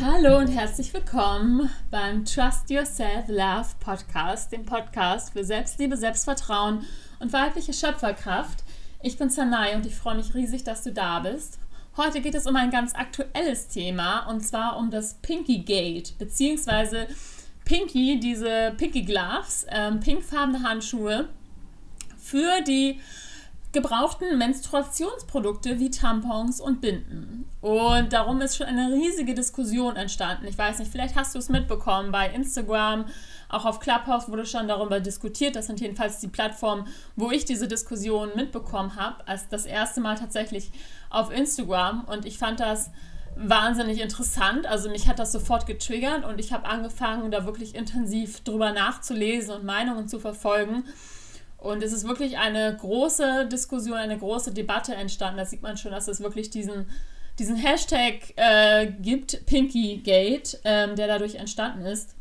Hallo und herzlich willkommen beim Trust Yourself Love Podcast, dem Podcast für Selbstliebe, Selbstvertrauen und weibliche Schöpferkraft. Ich bin Sanai und ich freue mich riesig, dass du da bist. Heute geht es um ein ganz aktuelles Thema und zwar um das Pinky Gate, beziehungsweise Pinky, diese Pinky Gloves, ähm, pinkfarbene Handschuhe für die gebrauchten Menstruationsprodukte wie Tampons und Binden. Und darum ist schon eine riesige Diskussion entstanden. Ich weiß nicht, vielleicht hast du es mitbekommen bei Instagram, auch auf Clubhouse wurde schon darüber diskutiert. Das sind jedenfalls die Plattformen, wo ich diese Diskussion mitbekommen habe, als das erste Mal tatsächlich auf Instagram. Und ich fand das wahnsinnig interessant. Also mich hat das sofort getriggert und ich habe angefangen, da wirklich intensiv drüber nachzulesen und Meinungen zu verfolgen. Und es ist wirklich eine große Diskussion, eine große Debatte entstanden. Da sieht man schon, dass es wirklich diesen, diesen Hashtag äh, gibt, Pinkygate, ähm, der dadurch entstanden ist.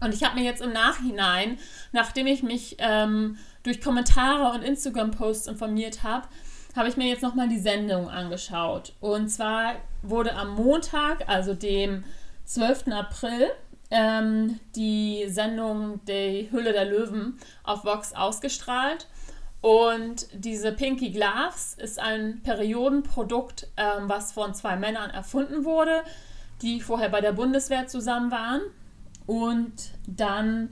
Und ich habe mir jetzt im Nachhinein, nachdem ich mich ähm, durch Kommentare und Instagram-Posts informiert habe, habe ich mir jetzt nochmal die Sendung angeschaut. Und zwar wurde am Montag, also dem 12. April, ähm, die Sendung Die Hülle der Löwen auf Vox ausgestrahlt. Und diese Pinky Gloves ist ein Periodenprodukt, ähm, was von zwei Männern erfunden wurde, die vorher bei der Bundeswehr zusammen waren und dann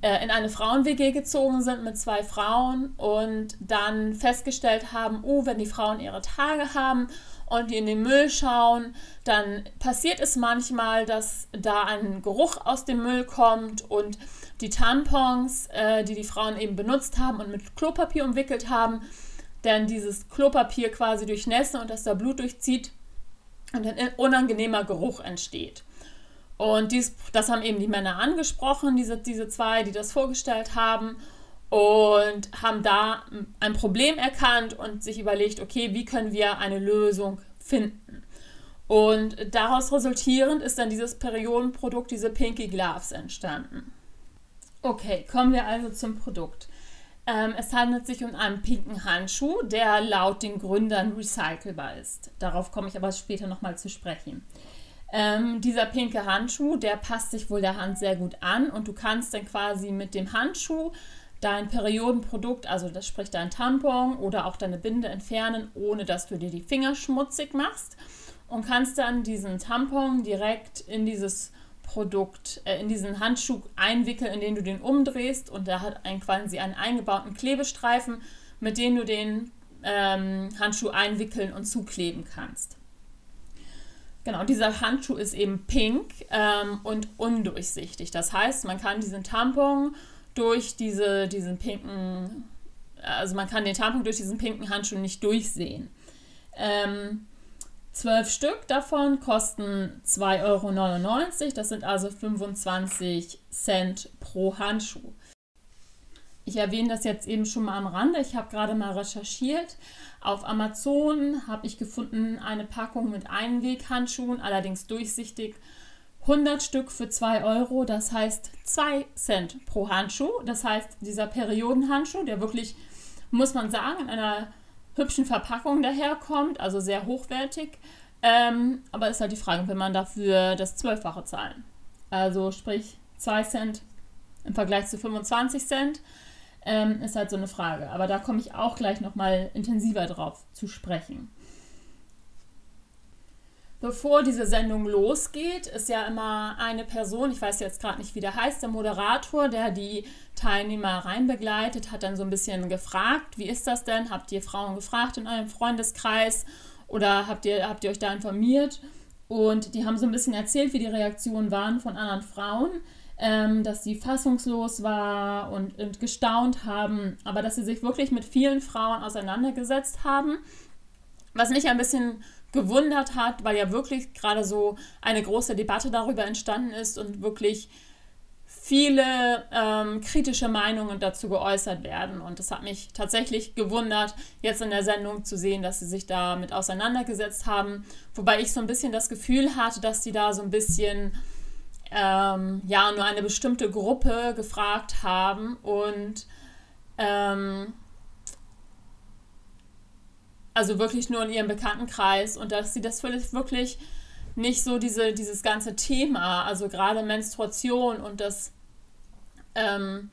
äh, in eine Frauen-WG gezogen sind mit zwei Frauen und dann festgestellt haben, oh, wenn die Frauen ihre Tage haben und die in den Müll schauen, dann passiert es manchmal, dass da ein Geruch aus dem Müll kommt und die Tampons, äh, die die Frauen eben benutzt haben und mit Klopapier umwickelt haben, dann dieses Klopapier quasi durchnässen und dass da Blut durchzieht und ein unangenehmer Geruch entsteht. Und dies, das haben eben die Männer angesprochen, diese, diese zwei, die das vorgestellt haben und haben da ein Problem erkannt und sich überlegt, okay, wie können wir eine Lösung finden. Und daraus resultierend ist dann dieses Periodenprodukt, diese Pinky Gloves entstanden. Okay, kommen wir also zum Produkt. Ähm, es handelt sich um einen pinken Handschuh, der laut den Gründern recycelbar ist. Darauf komme ich aber später nochmal zu sprechen. Ähm, dieser pinke Handschuh, der passt sich wohl der Hand sehr gut an und du kannst dann quasi mit dem Handschuh dein Periodenprodukt, also das spricht dein Tampon oder auch deine Binde entfernen, ohne dass du dir die Finger schmutzig machst und kannst dann diesen Tampon direkt in dieses Produkt, äh, in diesen Handschuh einwickeln, in den du den umdrehst und der hat ein, quasi einen eingebauten Klebestreifen, mit dem du den ähm, Handschuh einwickeln und zukleben kannst. Genau, dieser Handschuh ist eben pink ähm, und undurchsichtig. Das heißt, man kann diesen Tampon durch diese, diesen pinken, also man kann den Tampon durch diesen pinken Handschuh nicht durchsehen. Ähm, zwölf Stück davon kosten 2,99 Euro. Das sind also 25 Cent pro Handschuh. Ich erwähne das jetzt eben schon mal am Rande. Ich habe gerade mal recherchiert. Auf Amazon habe ich gefunden eine Packung mit Einweghandschuhen, allerdings durchsichtig 100 Stück für 2 Euro, das heißt 2 Cent pro Handschuh. Das heißt, dieser Periodenhandschuh, der wirklich, muss man sagen, in einer hübschen Verpackung daherkommt, also sehr hochwertig. Ähm, aber ist halt die Frage, will man dafür das Zwölffache zahlen? Also sprich 2 Cent im Vergleich zu 25 Cent, ähm, ist halt so eine Frage. Aber da komme ich auch gleich nochmal intensiver drauf zu sprechen. Bevor diese Sendung losgeht, ist ja immer eine Person, ich weiß jetzt gerade nicht, wie der heißt, der Moderator, der die Teilnehmer reinbegleitet, hat dann so ein bisschen gefragt, wie ist das denn? Habt ihr Frauen gefragt in eurem Freundeskreis oder habt ihr, habt ihr euch da informiert? Und die haben so ein bisschen erzählt, wie die Reaktionen waren von anderen Frauen, ähm, dass sie fassungslos war und, und gestaunt haben, aber dass sie sich wirklich mit vielen Frauen auseinandergesetzt haben. Was mich ein bisschen gewundert hat, weil ja wirklich gerade so eine große Debatte darüber entstanden ist und wirklich viele ähm, kritische Meinungen dazu geäußert werden. Und es hat mich tatsächlich gewundert, jetzt in der Sendung zu sehen, dass sie sich damit auseinandergesetzt haben. Wobei ich so ein bisschen das Gefühl hatte, dass sie da so ein bisschen ähm, ja nur eine bestimmte Gruppe gefragt haben und ähm, also wirklich nur in ihrem Bekanntenkreis und dass sie das wirklich nicht so diese, dieses ganze Thema, also gerade Menstruation und das, ähm,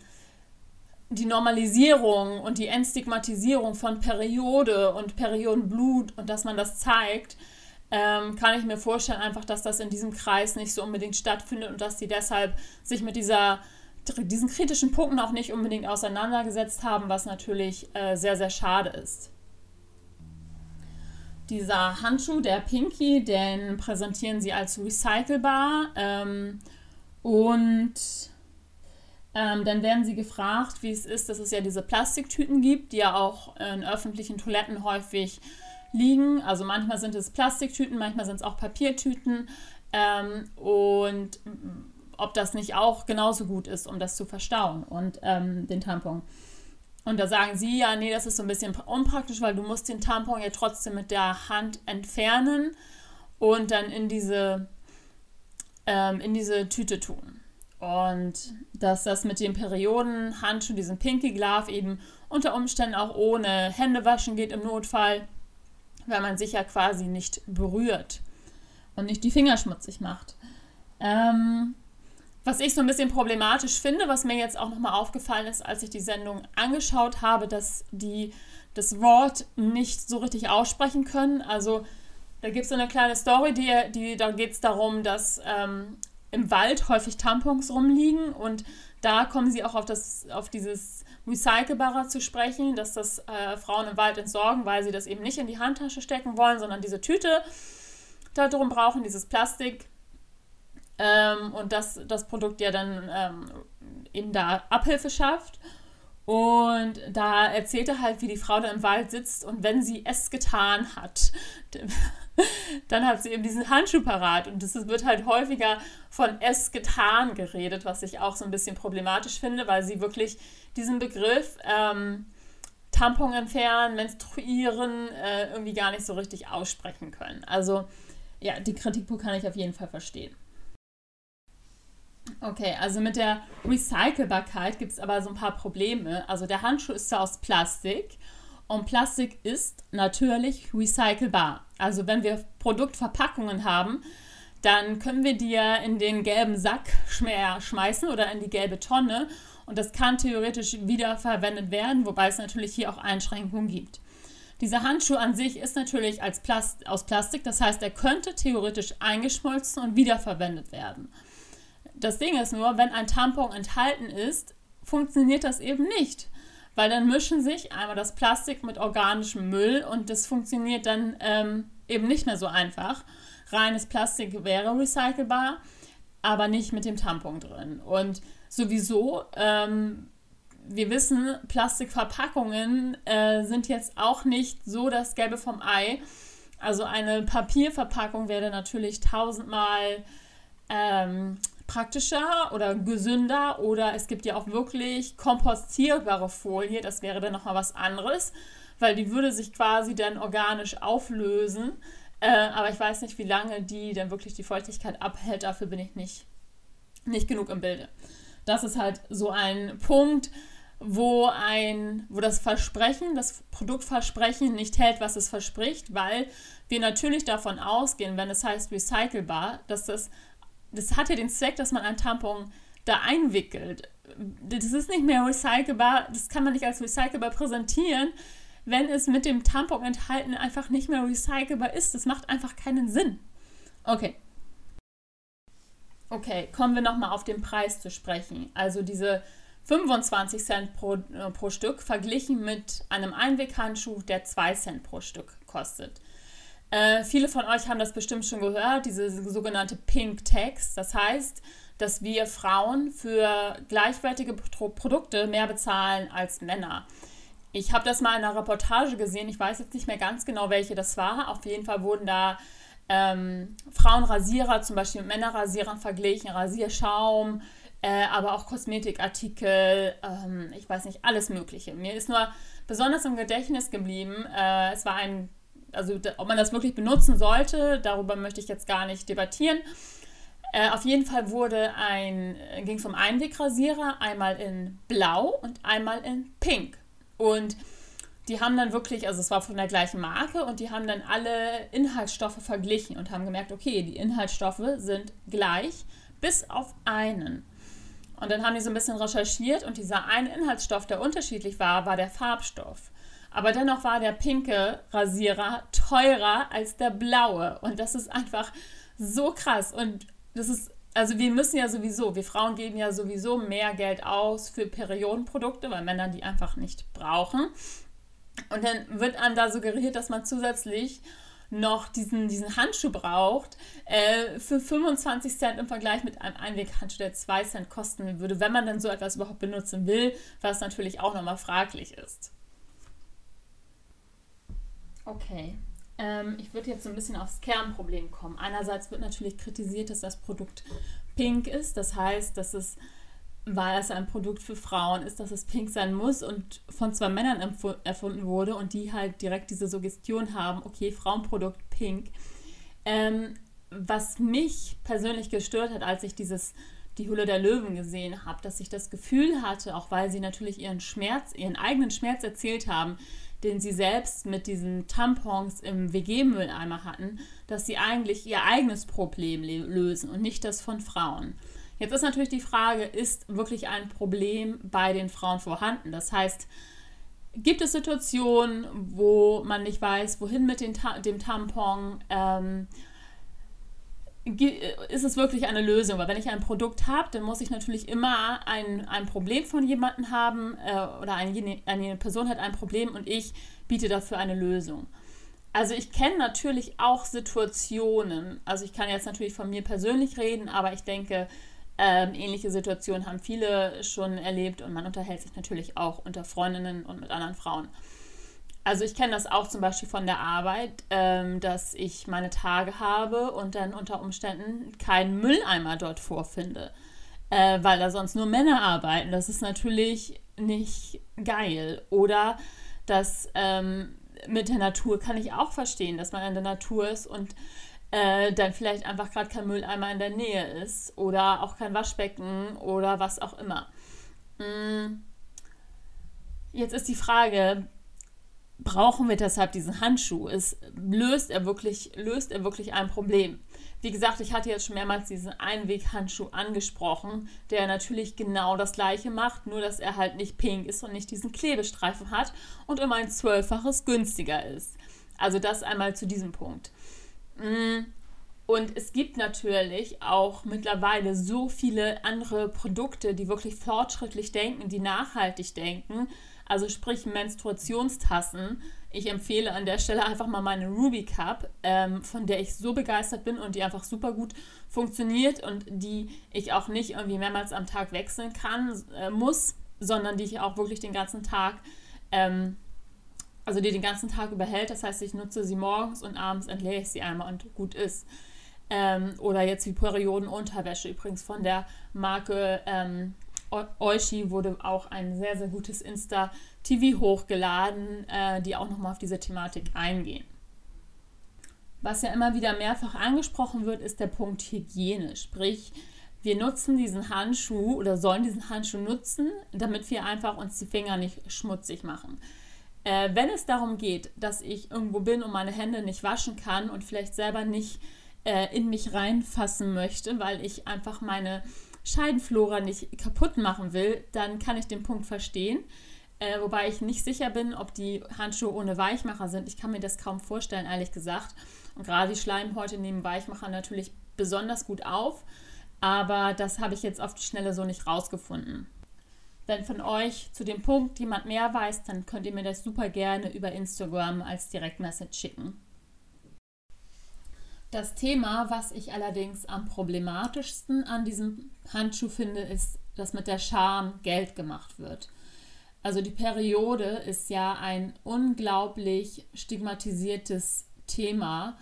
die Normalisierung und die Entstigmatisierung von Periode und Periodenblut und dass man das zeigt, ähm, kann ich mir vorstellen, einfach, dass das in diesem Kreis nicht so unbedingt stattfindet und dass die deshalb sich mit dieser, diesen kritischen Punkten auch nicht unbedingt auseinandergesetzt haben, was natürlich äh, sehr, sehr schade ist. Dieser Handschuh, der Pinky, den präsentieren sie als recycelbar ähm, und ähm, dann werden sie gefragt, wie es ist, dass es ja diese Plastiktüten gibt, die ja auch in öffentlichen Toiletten häufig liegen. Also manchmal sind es Plastiktüten, manchmal sind es auch Papiertüten. Ähm, und ob das nicht auch genauso gut ist, um das zu verstauen und ähm, den Tampon. Und da sagen sie, ja, nee, das ist so ein bisschen unpraktisch, weil du musst den Tampon ja trotzdem mit der Hand entfernen und dann in diese, ähm, in diese Tüte tun. Und dass das mit den Periodenhandschuhen, diesem Pinky Glove eben unter Umständen auch ohne Händewaschen geht im Notfall weil man sich ja quasi nicht berührt und nicht die Finger schmutzig macht. Ähm, was ich so ein bisschen problematisch finde, was mir jetzt auch nochmal aufgefallen ist, als ich die Sendung angeschaut habe, dass die das Wort nicht so richtig aussprechen können. Also da gibt es so eine kleine Story, die, die da geht es darum, dass ähm, im Wald häufig Tampons rumliegen und da kommen sie auch auf, das, auf dieses recycelbarer zu sprechen, dass das äh, Frauen im Wald entsorgen, weil sie das eben nicht in die Handtasche stecken wollen, sondern diese Tüte darum brauchen, dieses Plastik. Ähm, und dass das Produkt ja dann ähm, eben da Abhilfe schafft. Und da erzählt er halt, wie die Frau da im Wald sitzt und wenn sie es getan hat, dann hat sie eben diesen Handschuh parat. Und es wird halt häufiger von es getan geredet, was ich auch so ein bisschen problematisch finde, weil sie wirklich diesen Begriff ähm, Tampon entfernen, menstruieren äh, irgendwie gar nicht so richtig aussprechen können. Also ja, die Kritikpunkt kann ich auf jeden Fall verstehen. Okay, also mit der Recycelbarkeit gibt es aber so ein paar Probleme. Also der Handschuh ist zwar aus Plastik und Plastik ist natürlich recycelbar. Also wenn wir Produktverpackungen haben, dann können wir die ja in den gelben Sack schmeißen oder in die gelbe Tonne und das kann theoretisch wiederverwendet werden, wobei es natürlich hier auch Einschränkungen gibt. Dieser Handschuh an sich ist natürlich als Plast aus Plastik, das heißt, er könnte theoretisch eingeschmolzen und wiederverwendet werden. Das Ding ist nur, wenn ein Tampon enthalten ist, funktioniert das eben nicht, weil dann mischen sich einmal das Plastik mit organischem Müll und das funktioniert dann ähm, eben nicht mehr so einfach. Reines Plastik wäre recycelbar, aber nicht mit dem Tampon drin. Und sowieso, ähm, wir wissen, Plastikverpackungen äh, sind jetzt auch nicht so das Gelbe vom Ei. Also eine Papierverpackung wäre natürlich tausendmal ähm, praktischer oder gesünder oder es gibt ja auch wirklich kompostierbare Folie, das wäre dann nochmal was anderes, weil die würde sich quasi dann organisch auflösen. Äh, aber ich weiß nicht, wie lange die dann wirklich die Feuchtigkeit abhält, dafür bin ich nicht, nicht genug im Bilde. Das ist halt so ein Punkt, wo ein, wo das Versprechen, das Produktversprechen nicht hält, was es verspricht, weil wir natürlich davon ausgehen, wenn es heißt recycelbar, dass das das hat ja den Zweck, dass man ein Tampon da einwickelt. Das ist nicht mehr recycelbar, das kann man nicht als recycelbar präsentieren, wenn es mit dem Tampon enthalten einfach nicht mehr recycelbar ist. Das macht einfach keinen Sinn. Okay. Okay, kommen wir nochmal auf den Preis zu sprechen. Also diese 25 Cent pro, äh, pro Stück verglichen mit einem Einweghandschuh, der 2 Cent pro Stück kostet. Äh, viele von euch haben das bestimmt schon gehört, diese sogenannte Pink Tax. Das heißt, dass wir Frauen für gleichwertige Pro Produkte mehr bezahlen als Männer. Ich habe das mal in einer Reportage gesehen. Ich weiß jetzt nicht mehr ganz genau, welche das war. Auf jeden Fall wurden da ähm, Frauenrasierer zum Beispiel mit Männerrasierern verglichen, Rasierschaum, äh, aber auch Kosmetikartikel, ähm, ich weiß nicht, alles Mögliche. Mir ist nur besonders im Gedächtnis geblieben, äh, es war ein also ob man das wirklich benutzen sollte, darüber möchte ich jetzt gar nicht debattieren. Äh, auf jeden Fall wurde ein, ging es um Einwegrasierer, einmal in Blau und einmal in Pink. Und die haben dann wirklich, also es war von der gleichen Marke und die haben dann alle Inhaltsstoffe verglichen und haben gemerkt, okay, die Inhaltsstoffe sind gleich, bis auf einen. Und dann haben die so ein bisschen recherchiert und dieser eine Inhaltsstoff, der unterschiedlich war, war der Farbstoff. Aber dennoch war der pinke Rasierer teurer als der blaue. Und das ist einfach so krass. Und das ist, also wir müssen ja sowieso, wir Frauen geben ja sowieso mehr Geld aus für Periodenprodukte, weil Männer die einfach nicht brauchen. Und dann wird einem da suggeriert, dass man zusätzlich noch diesen, diesen Handschuh braucht, äh, für 25 Cent im Vergleich mit einem Einweghandschuh, der 2 Cent kosten würde, wenn man dann so etwas überhaupt benutzen will, was natürlich auch nochmal fraglich ist. Okay. Ähm, ich würde jetzt so ein bisschen aufs Kernproblem kommen. Einerseits wird natürlich kritisiert, dass das Produkt pink ist. Das heißt, dass es, weil es ein Produkt für Frauen ist, dass es pink sein muss und von zwei Männern erfunden wurde und die halt direkt diese Suggestion haben, okay, Frauenprodukt pink. Ähm, was mich persönlich gestört hat, als ich dieses die Hülle der Löwen gesehen habe, dass ich das Gefühl hatte, auch weil sie natürlich ihren Schmerz, ihren eigenen Schmerz erzählt haben, den sie selbst mit diesen Tampons im WG-Mülleimer hatten, dass sie eigentlich ihr eigenes Problem lösen und nicht das von Frauen. Jetzt ist natürlich die Frage, ist wirklich ein Problem bei den Frauen vorhanden? Das heißt, gibt es Situationen, wo man nicht weiß, wohin mit dem Tampon? Ähm, ist es wirklich eine Lösung. Weil wenn ich ein Produkt habe, dann muss ich natürlich immer ein, ein Problem von jemandem haben äh, oder eine, eine Person hat ein Problem und ich biete dafür eine Lösung. Also ich kenne natürlich auch Situationen, also ich kann jetzt natürlich von mir persönlich reden, aber ich denke, ähm, ähnliche Situationen haben viele schon erlebt und man unterhält sich natürlich auch unter Freundinnen und mit anderen Frauen. Also ich kenne das auch zum Beispiel von der Arbeit, ähm, dass ich meine Tage habe und dann unter Umständen keinen Mülleimer dort vorfinde, äh, weil da sonst nur Männer arbeiten. Das ist natürlich nicht geil. Oder dass ähm, mit der Natur kann ich auch verstehen, dass man in der Natur ist und äh, dann vielleicht einfach gerade kein Mülleimer in der Nähe ist oder auch kein Waschbecken oder was auch immer. Mm. Jetzt ist die Frage, brauchen wir deshalb diesen Handschuh? Es löst er wirklich, löst er wirklich ein Problem. Wie gesagt, ich hatte jetzt schon mehrmals diesen Einweghandschuh angesprochen, der natürlich genau das gleiche macht, nur dass er halt nicht pink ist und nicht diesen Klebestreifen hat und um ein Zwölffaches günstiger ist. Also das einmal zu diesem Punkt. Mm. Und es gibt natürlich auch mittlerweile so viele andere Produkte, die wirklich fortschrittlich denken, die nachhaltig denken, also sprich Menstruationstassen. Ich empfehle an der Stelle einfach mal meine Ruby Cup, ähm, von der ich so begeistert bin und die einfach super gut funktioniert und die ich auch nicht irgendwie mehrmals am Tag wechseln kann, äh, muss, sondern die ich auch wirklich den ganzen Tag, ähm, also die den ganzen Tag überhält. Das heißt, ich nutze sie morgens und abends entleere ich sie einmal und gut ist. Ähm, oder jetzt die Periodenunterwäsche, übrigens von der Marke ähm, Oishi wurde auch ein sehr, sehr gutes Insta-TV hochgeladen, äh, die auch nochmal auf diese Thematik eingehen. Was ja immer wieder mehrfach angesprochen wird, ist der Punkt Hygiene. Sprich, wir nutzen diesen Handschuh oder sollen diesen Handschuh nutzen, damit wir einfach uns die Finger nicht schmutzig machen. Äh, wenn es darum geht, dass ich irgendwo bin und meine Hände nicht waschen kann und vielleicht selber nicht äh, in mich reinfassen möchte, weil ich einfach meine Scheidenflora nicht kaputt machen will, dann kann ich den Punkt verstehen. Äh, wobei ich nicht sicher bin, ob die Handschuhe ohne Weichmacher sind. Ich kann mir das kaum vorstellen, ehrlich gesagt. Und gerade die Schleimhäute nehmen Weichmacher natürlich besonders gut auf. Aber das habe ich jetzt auf die Schnelle so nicht rausgefunden. Wenn von euch zu dem Punkt jemand mehr weiß, dann könnt ihr mir das super gerne über Instagram als Direktmessage schicken. Das Thema, was ich allerdings am problematischsten an diesem Handschuh finde, ist, dass mit der Scham Geld gemacht wird. Also die Periode ist ja ein unglaublich stigmatisiertes Thema.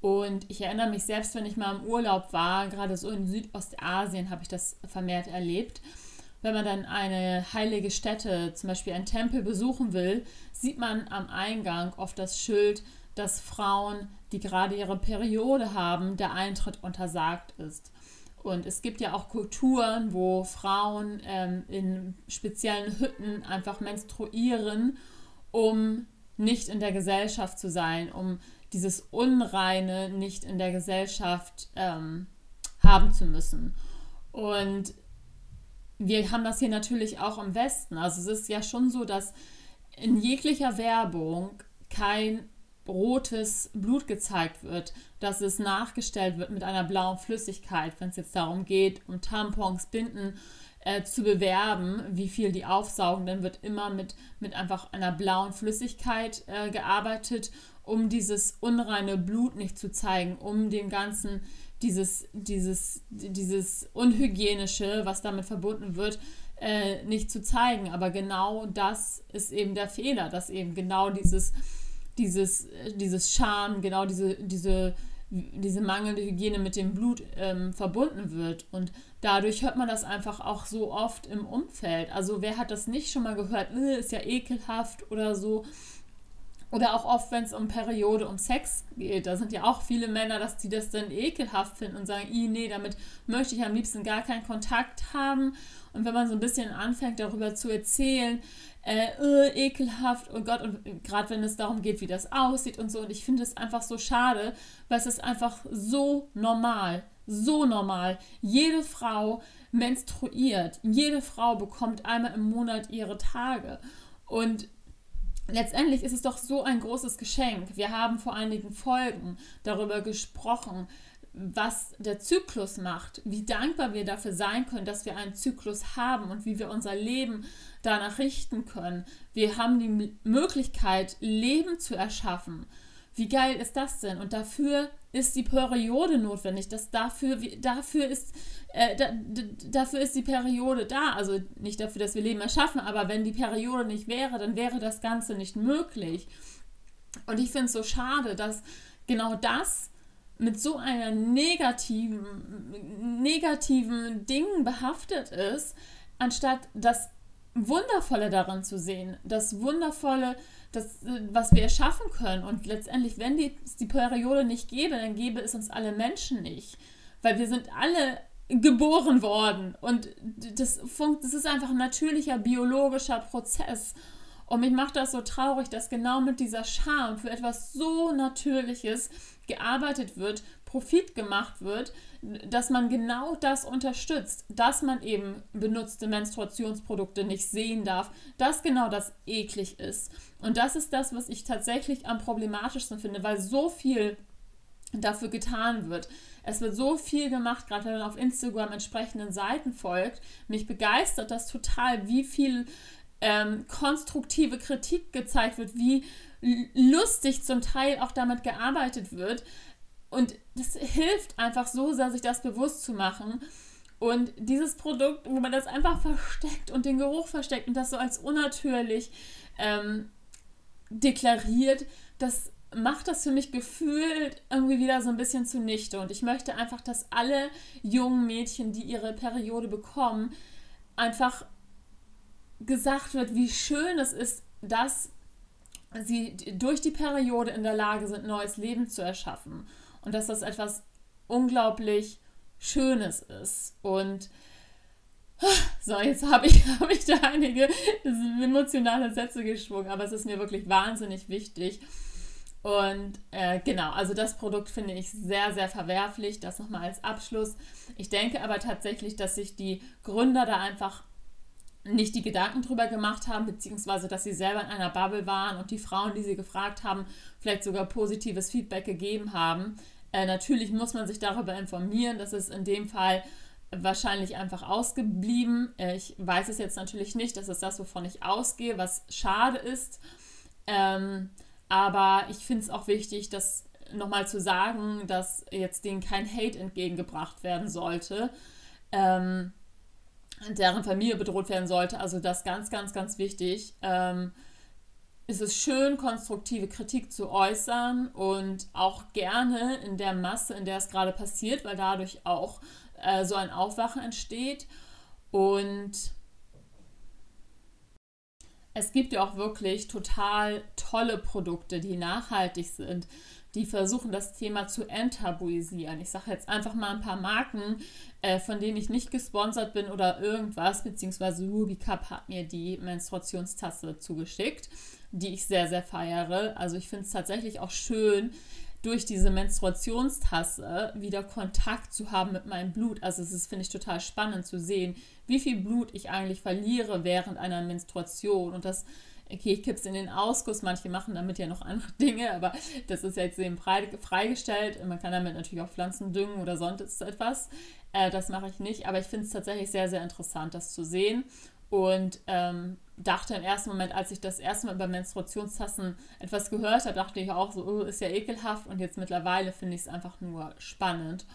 Und ich erinnere mich selbst, wenn ich mal im Urlaub war, gerade so in Südostasien habe ich das vermehrt erlebt. Wenn man dann eine heilige Stätte, zum Beispiel einen Tempel besuchen will, sieht man am Eingang oft das Schild, dass Frauen die gerade ihre Periode haben, der Eintritt untersagt ist. Und es gibt ja auch Kulturen, wo Frauen ähm, in speziellen Hütten einfach menstruieren um nicht in der Gesellschaft zu sein, um dieses Unreine nicht in der Gesellschaft ähm, haben zu müssen. Und wir haben das hier natürlich auch im Westen. Also es ist ja schon so, dass in jeglicher Werbung kein rotes Blut gezeigt wird, dass es nachgestellt wird mit einer blauen Flüssigkeit, wenn es jetzt darum geht, um Tampons, Binden äh, zu bewerben, wie viel die aufsaugen, dann wird immer mit, mit einfach einer blauen Flüssigkeit äh, gearbeitet, um dieses unreine Blut nicht zu zeigen, um dem Ganzen dieses, dieses, dieses Unhygienische, was damit verbunden wird, äh, nicht zu zeigen. Aber genau das ist eben der Fehler, dass eben genau dieses, dieses, dieses Scham, genau diese, diese, diese mangelnde Hygiene mit dem Blut ähm, verbunden wird. Und dadurch hört man das einfach auch so oft im Umfeld. Also wer hat das nicht schon mal gehört, äh, ist ja ekelhaft oder so. Oder auch oft, wenn es um Periode, um Sex geht, da sind ja auch viele Männer, dass die das dann ekelhaft finden und sagen, nee, damit möchte ich am liebsten gar keinen Kontakt haben. Und wenn man so ein bisschen anfängt, darüber zu erzählen, äh, äh, ekelhaft, oh Gott, und gerade wenn es darum geht, wie das aussieht und so, und ich finde es einfach so schade, weil es ist einfach so normal, so normal. Jede Frau menstruiert, jede Frau bekommt einmal im Monat ihre Tage. Und letztendlich ist es doch so ein großes Geschenk. Wir haben vor einigen Folgen darüber gesprochen, was der Zyklus macht, wie dankbar wir dafür sein können, dass wir einen Zyklus haben und wie wir unser Leben danach richten können. Wir haben die Möglichkeit, Leben zu erschaffen. Wie geil ist das denn? Und dafür ist die Periode notwendig. Das dafür, dafür, ist, äh, da, dafür ist die Periode da. Also nicht dafür, dass wir Leben erschaffen, aber wenn die Periode nicht wäre, dann wäre das Ganze nicht möglich. Und ich finde es so schade, dass genau das mit so einer negativen, negativen Dingen behaftet ist, anstatt das Wundervolle daran zu sehen, das Wundervolle, das, was wir erschaffen können. Und letztendlich, wenn die, die Periode nicht gäbe, dann gäbe es uns alle Menschen nicht. Weil wir sind alle geboren worden. Und das, das ist einfach ein natürlicher biologischer Prozess. Und mich macht das so traurig, dass genau mit dieser Scham für etwas so Natürliches gearbeitet wird, Profit gemacht wird, dass man genau das unterstützt, dass man eben benutzte Menstruationsprodukte nicht sehen darf, dass genau das eklig ist. Und das ist das, was ich tatsächlich am problematischsten finde, weil so viel dafür getan wird. Es wird so viel gemacht, gerade wenn man auf Instagram entsprechenden Seiten folgt. Mich begeistert das total, wie viel ähm, konstruktive Kritik gezeigt wird, wie lustig zum Teil auch damit gearbeitet wird. Und das hilft einfach so sehr, sich das bewusst zu machen. Und dieses Produkt, wo man das einfach versteckt und den Geruch versteckt und das so als unnatürlich ähm, deklariert, das macht das für mich gefühlt irgendwie wieder so ein bisschen zunichte. Und ich möchte einfach, dass alle jungen Mädchen, die ihre Periode bekommen, einfach gesagt wird, wie schön es ist, dass sie durch die Periode in der Lage sind, neues Leben zu erschaffen. Und dass das etwas unglaublich Schönes ist. Und so, jetzt habe ich, hab ich da einige emotionale Sätze geschwungen, aber es ist mir wirklich wahnsinnig wichtig. Und äh, genau, also das Produkt finde ich sehr, sehr verwerflich. Das nochmal als Abschluss. Ich denke aber tatsächlich, dass sich die Gründer da einfach nicht die Gedanken drüber gemacht haben, beziehungsweise dass sie selber in einer Bubble waren und die Frauen, die sie gefragt haben, vielleicht sogar positives Feedback gegeben haben. Äh, natürlich muss man sich darüber informieren. Das ist in dem Fall wahrscheinlich einfach ausgeblieben. Äh, ich weiß es jetzt natürlich nicht. Das ist das, wovon ich ausgehe, was schade ist. Ähm, aber ich finde es auch wichtig, das nochmal zu sagen, dass jetzt denen kein Hate entgegengebracht werden sollte. Ähm, deren Familie bedroht werden sollte. Also das ganz, ganz, ganz wichtig. Ähm, ist es schön, konstruktive Kritik zu äußern und auch gerne in der Masse, in der es gerade passiert, weil dadurch auch äh, so ein Aufwachen entsteht. Und es gibt ja auch wirklich total tolle Produkte, die nachhaltig sind, die versuchen, das Thema zu enttabuisieren. Ich sage jetzt einfach mal ein paar Marken, äh, von denen ich nicht gesponsert bin oder irgendwas, beziehungsweise Ruby Cup hat mir die Menstruationstasse zugeschickt, die ich sehr, sehr feiere. Also ich finde es tatsächlich auch schön, durch diese Menstruationstasse wieder Kontakt zu haben mit meinem Blut. Also es ist, finde ich, total spannend zu sehen, wie viel Blut ich eigentlich verliere während einer Menstruation. Und das, okay, ich kipp's in den Ausguss, manche machen damit ja noch andere Dinge, aber das ist jetzt eben freigestellt. Man kann damit natürlich auch Pflanzen düngen oder sonst etwas. Äh, das mache ich nicht, aber ich finde es tatsächlich sehr, sehr interessant, das zu sehen. Und ähm, dachte im ersten Moment, als ich das erste Mal über Menstruationstassen etwas gehört habe, dachte ich auch so, oh, ist ja ekelhaft. Und jetzt mittlerweile finde ich es einfach nur spannend.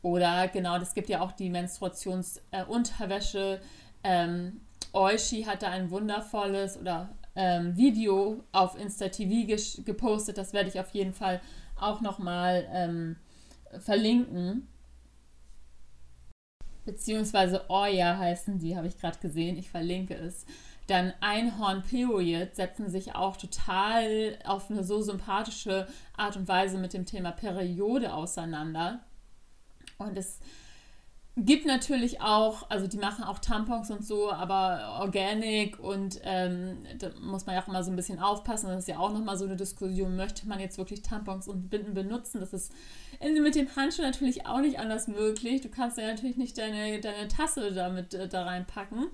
Oder genau, das gibt ja auch die Menstruationsunterwäsche. Äh, ähm, Oishi hatte ein wundervolles oder ähm, Video auf Insta TV gepostet. Das werde ich auf jeden Fall auch nochmal ähm, verlinken beziehungsweise Oya heißen die, habe ich gerade gesehen, ich verlinke es. Dann Einhorn Period setzen sich auch total auf eine so sympathische Art und Weise mit dem Thema Periode auseinander. Und es gibt natürlich auch, also die machen auch Tampons und so, aber Organic und ähm, da muss man ja auch immer so ein bisschen aufpassen. Das ist ja auch nochmal so eine Diskussion, möchte man jetzt wirklich Tampons und Binden benutzen? Das ist mit dem Handschuh natürlich auch nicht anders möglich. Du kannst ja natürlich nicht deine, deine Tasse damit äh, da reinpacken.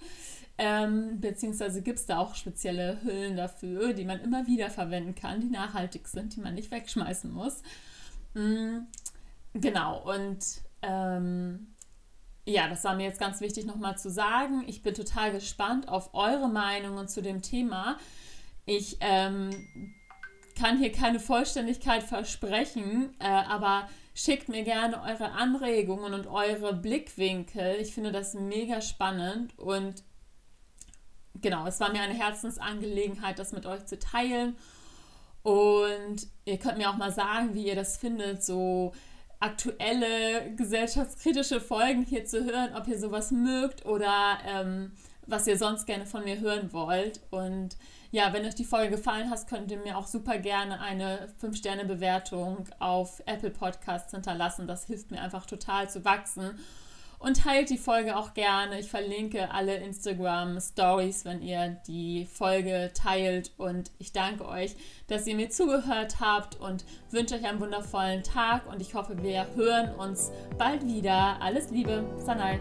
Ähm, beziehungsweise gibt es da auch spezielle Hüllen dafür, die man immer wieder verwenden kann, die nachhaltig sind, die man nicht wegschmeißen muss. Mhm, genau, und ähm, ja, das war mir jetzt ganz wichtig nochmal zu sagen. Ich bin total gespannt auf eure Meinungen zu dem Thema. Ich ähm, kann hier keine Vollständigkeit versprechen, äh, aber schickt mir gerne eure Anregungen und eure Blickwinkel. Ich finde das mega spannend und genau, es war mir eine Herzensangelegenheit, das mit euch zu teilen. Und ihr könnt mir auch mal sagen, wie ihr das findet, so aktuelle gesellschaftskritische Folgen hier zu hören, ob ihr sowas mögt oder ähm, was ihr sonst gerne von mir hören wollt. Und ja, wenn euch die Folge gefallen hat, könnt ihr mir auch super gerne eine 5-Sterne-Bewertung auf Apple Podcasts hinterlassen. Das hilft mir einfach total zu wachsen. Und teilt die Folge auch gerne. Ich verlinke alle Instagram Stories, wenn ihr die Folge teilt. Und ich danke euch, dass ihr mir zugehört habt und wünsche euch einen wundervollen Tag. Und ich hoffe, wir hören uns bald wieder. Alles Liebe, Sanai.